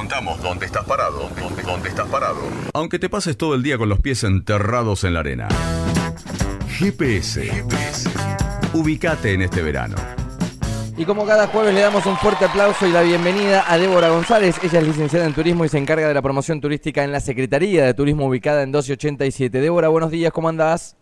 contamos dónde estás parado, dónde, dónde estás parado. Aunque te pases todo el día con los pies enterrados en la arena. GPS. GPS. Ubicate en este verano. Y como cada jueves le damos un fuerte aplauso y la bienvenida a Débora González. Ella es licenciada en turismo y se encarga de la promoción turística en la Secretaría de Turismo ubicada en 1287. Débora, buenos días, ¿cómo andás?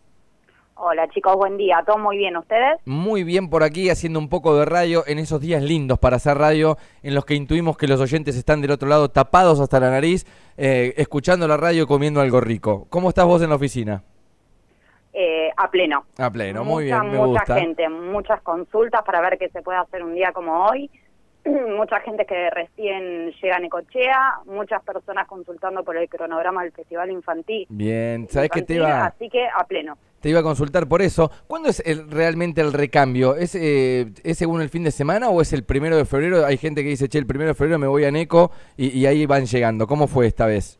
Hola chicos, buen día. ¿Todo muy bien ustedes? Muy bien por aquí, haciendo un poco de radio en esos días lindos para hacer radio, en los que intuimos que los oyentes están del otro lado tapados hasta la nariz, eh, escuchando la radio y comiendo algo rico. ¿Cómo estás vos en la oficina? Eh, a pleno. A pleno, muy Mucha, bien, me mucha gusta. gente, muchas consultas para ver qué se puede hacer un día como hoy. mucha gente que recién llega a Necochea, muchas personas consultando por el cronograma del Festival Infantil. Bien, ¿sabés qué te iba, Así que a pleno. Te iba a consultar por eso? ¿Cuándo es el- realmente el recambio? ¿Es, eh, ¿Es según el fin de semana o es el primero de febrero? Hay gente que dice, che, el primero de febrero me voy a Neco y, y ahí van llegando. ¿Cómo fue esta vez?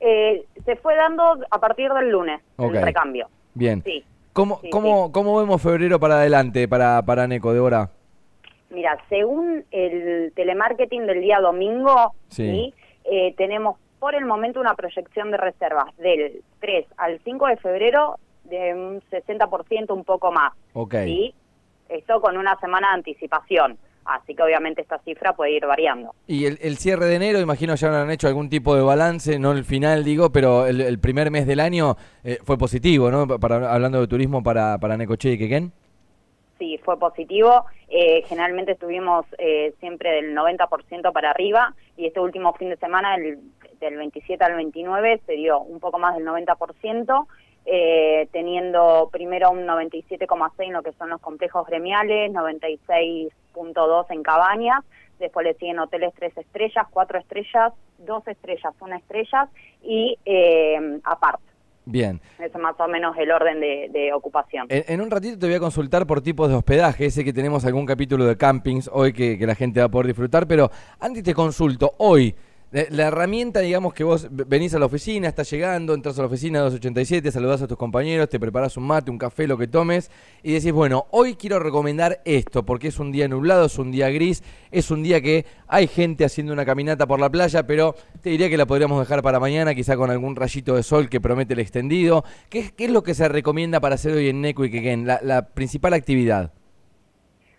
Eh, se fue dando a partir del lunes el recambio. Bien. Sí. ¿Cómo, Sí, cómo, ¿Cómo vemos febrero para adelante para, para Neco, Débora? Mira, según el telemarketing del día domingo, Sí. ¿sí? Eh, tenemos por el momento una proyección de reservas del 3 al 5 de febrero de un 60%, un poco más. Ok. ¿sí? Esto con una semana de anticipación. Así que obviamente esta cifra puede ir variando. Y el, el cierre de enero, imagino ya han hecho algún tipo de balance, no el final digo, pero el, el primer mes del año eh, fue positivo, ¿no? Para, hablando de turismo para, para Necochea y Quequén. Sí, fue positivo. Eh, generalmente estuvimos eh, siempre del 90% para arriba y este último fin de semana, el- del 27 al 29, se dio un poco más del 90%, eh, teniendo primero un 97,6 en lo que son los complejos gremiales, 96,2 en cabañas, después le siguen hoteles 3 estrellas, 4 estrellas, 2 estrellas, 1 estrellas y eh, aparte. Bien. Es más o menos el orden de, de ocupación. En, en un ratito te voy a consultar por tipos de hospedaje. Sé que tenemos algún capítulo de campings hoy que, que la gente va a poder disfrutar, pero antes te consulto, hoy, la, herramienta, digamos que vos venís a la oficina, estás llegando, entras a la oficina 287, saludás a tus compañeros, te preparás un mate, un café, lo que tomes, y decís, bueno, hoy quiero recomendar esto, porque es un día nublado, es un día gris, es un día que hay gente haciendo una caminata por la playa, pero te diría que la podríamos dejar para mañana, quizá con algún rayito de sol que promete el extendido. ¿Qué, es lo que se recomienda para hacer hoy en Neco y la principal actividad.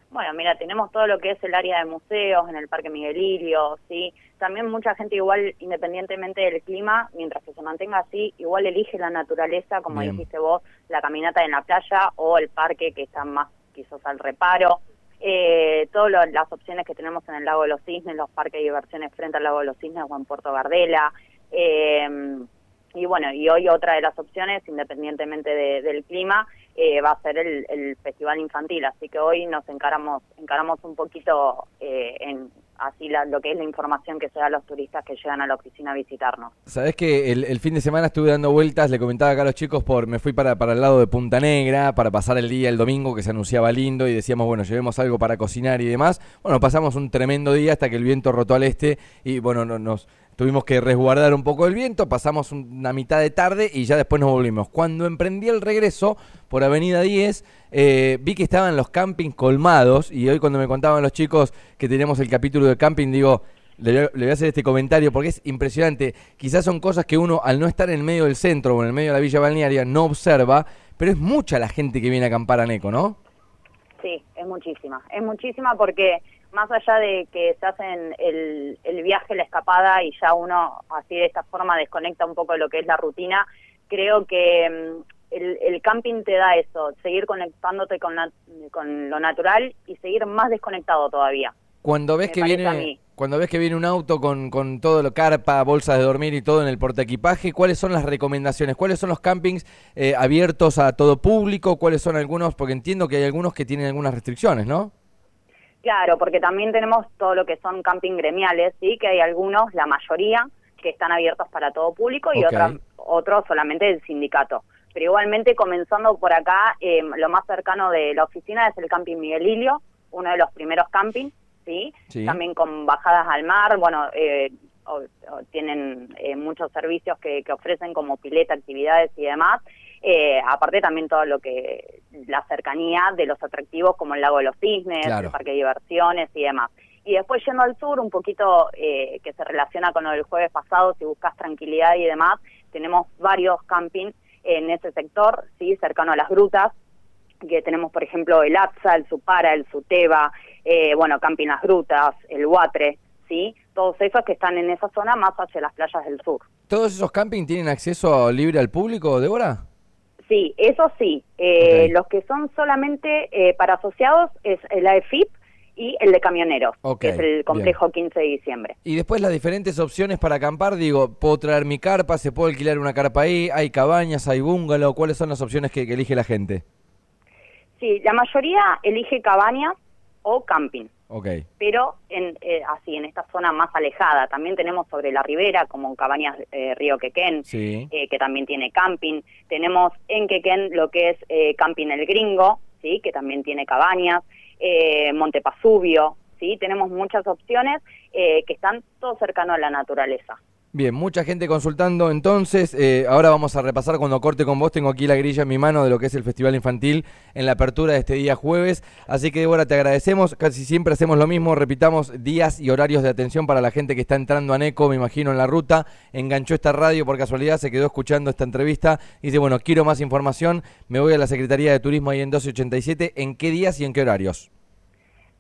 Bueno, mira, tenemos todo lo que es el área de museos en el Parque Miguelilio, ¿sí? También mucha gente igual, independientemente del clima, mientras que se mantenga así, igual elige la naturaleza, como Bien. dijiste vos, la caminata en la playa o el parque que está más quizás al reparo. Eh, todas las opciones que tenemos en el Lago de los Cisnes, los parques de diversiones frente al Lago de los Cisnes o en Puerto Gardela. Eh, y bueno, y hoy otra de las opciones, independientemente de- del clima, eh, va a ser el, el festival infantil. Así que hoy nos encaramos, encaramos un poquito eh, en así la- lo que es la información que se da a los turistas que llegan a la oficina a visitarnos. Sabés que el, el fin de semana estuve dando vueltas, le comentaba acá a los chicos, por me fui para, para el lado de Punta Negra para pasar el día el domingo que se anunciaba lindo y decíamos, bueno, llevemos algo para cocinar y demás. Bueno, pasamos un tremendo día hasta que el viento rotó al este y bueno, no- nos tuvimos que resguardar un poco el viento, pasamos un- una mitad de tarde y ya después nos volvimos. Cuando emprendí el regreso por Avenida 10, eh, vi que estaban los campings colmados y hoy cuando me contaban los chicos que teníamos el capítulo de camping, digo, le voy a hacer este comentario porque es impresionante. Quizás son cosas que uno, al no estar en el medio del centro o en el medio de la villa balnearia, no observa, pero es mucha la gente que viene a acampar a Neco, ¿no? Sí, es muchísima. Es muchísima porque más allá de que se hacen el, el viaje, la escapada y ya uno así de esta forma desconecta un poco de lo que es la rutina, creo que mm, el, el camping te da eso, seguir conectándote con, la- con lo natural y seguir más desconectado todavía. Cuando ves Me que viene cuando ves que viene un auto con, con todo lo carpa, bolsas de dormir y todo en el portaequipaje, ¿cuáles son las recomendaciones? ¿Cuáles son los campings eh, abiertos a todo público? ¿Cuáles son algunos? Porque entiendo que hay algunos que tienen algunas restricciones, ¿no? Claro, porque también tenemos todo lo que son camping gremiales, sí, que hay algunos, la mayoría, que están abiertos para todo público y otras, otros solamente del sindicato. Pero igualmente, comenzando por acá, eh, lo más cercano de la oficina es el camping Miguelilio, uno de los primeros campings, sí, Sí. también con bajadas al mar, bueno, eh, o- o tienen eh, muchos servicios que, que ofrecen como pileta, actividades y demás. Eh, aparte también todo lo que la cercanía de los atractivos como el lago de los cisnes, Claro. el parque de diversiones y demás. Y después yendo al sur, un poquito eh, que se relaciona con lo del jueves pasado, si buscas tranquilidad y demás, tenemos varios campings en ese sector, sí, cercano a las grutas, que tenemos, por ejemplo, el Atza, el Supara, el Suteba, eh, bueno, Camping Las Grutas, el Huatre, ¿sí? Todos esos que están en esa zona más hacia las playas del sur. ¿Todos esos campings tienen acceso libre al público, Débora? Sí, eso sí. Eh, Los que son solamente eh, para asociados es el AEFIP y el de camioneros, que es el complejo 15 de diciembre. Y después las diferentes opciones para acampar, digo, puedo traer mi carpa, se puede alquilar una carpa ahí, hay cabañas, hay bungalow, ¿cuáles son las opciones que, elige la gente? Sí, la mayoría elige cabañas o camping. Okay. Pero en, eh, así, en esta zona más alejada. También tenemos sobre la ribera, como Cabañas eh, Río Quequén, eh, que también tiene camping. Tenemos en Quequén lo que es eh, Camping El Gringo, ¿sí? que también tiene cabañas. Eh, Montepasubio, ¿sí? Tenemos muchas opciones que están todo cercano a la naturaleza. Bien, mucha gente consultando. Entonces, eh, ahora vamos a repasar cuando corte con vos. Tengo aquí la grilla en mi mano de lo que es el Festival Infantil en la apertura de este día jueves. Así que, Débora, te agradecemos. Casi siempre hacemos lo mismo. Repitamos días y horarios de atención para la gente que está entrando a NECO, me imagino, en la ruta. Enganchó esta radio por casualidad, se quedó escuchando esta entrevista. Dice, bueno, quiero más información. Me voy a la Secretaría de Turismo ahí en 1287. ¿En qué días y en qué horarios?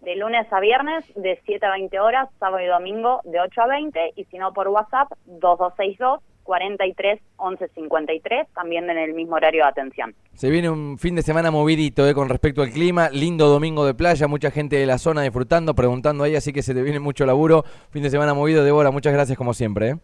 De lunes a viernes de 7 a 20 horas, sábado y domingo de 8 a 20 y si no por WhatsApp 2262 43 11 53, también en el mismo horario de atención. Se viene un fin de semana movidito eh, con respecto al clima, lindo domingo de playa, mucha gente de la zona disfrutando, preguntando ahí, así que se te viene mucho laburo. Fin de semana movido, Débora, muchas gracias como siempre. Eh.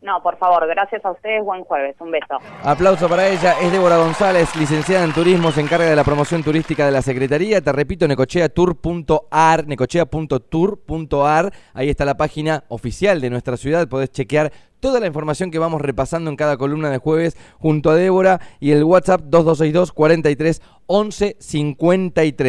No, por favor, gracias a ustedes, buen jueves, un beso. Aplauso para ella, es Débora González, licenciada en turismo, se encarga de la promoción turística de la Secretaría, te repito, necocheatour.ar, necochea.tour.ar, ahí está la página oficial de nuestra ciudad, podés chequear toda la información que vamos repasando en cada columna de jueves junto a Débora y el WhatsApp 2262 43 11 53.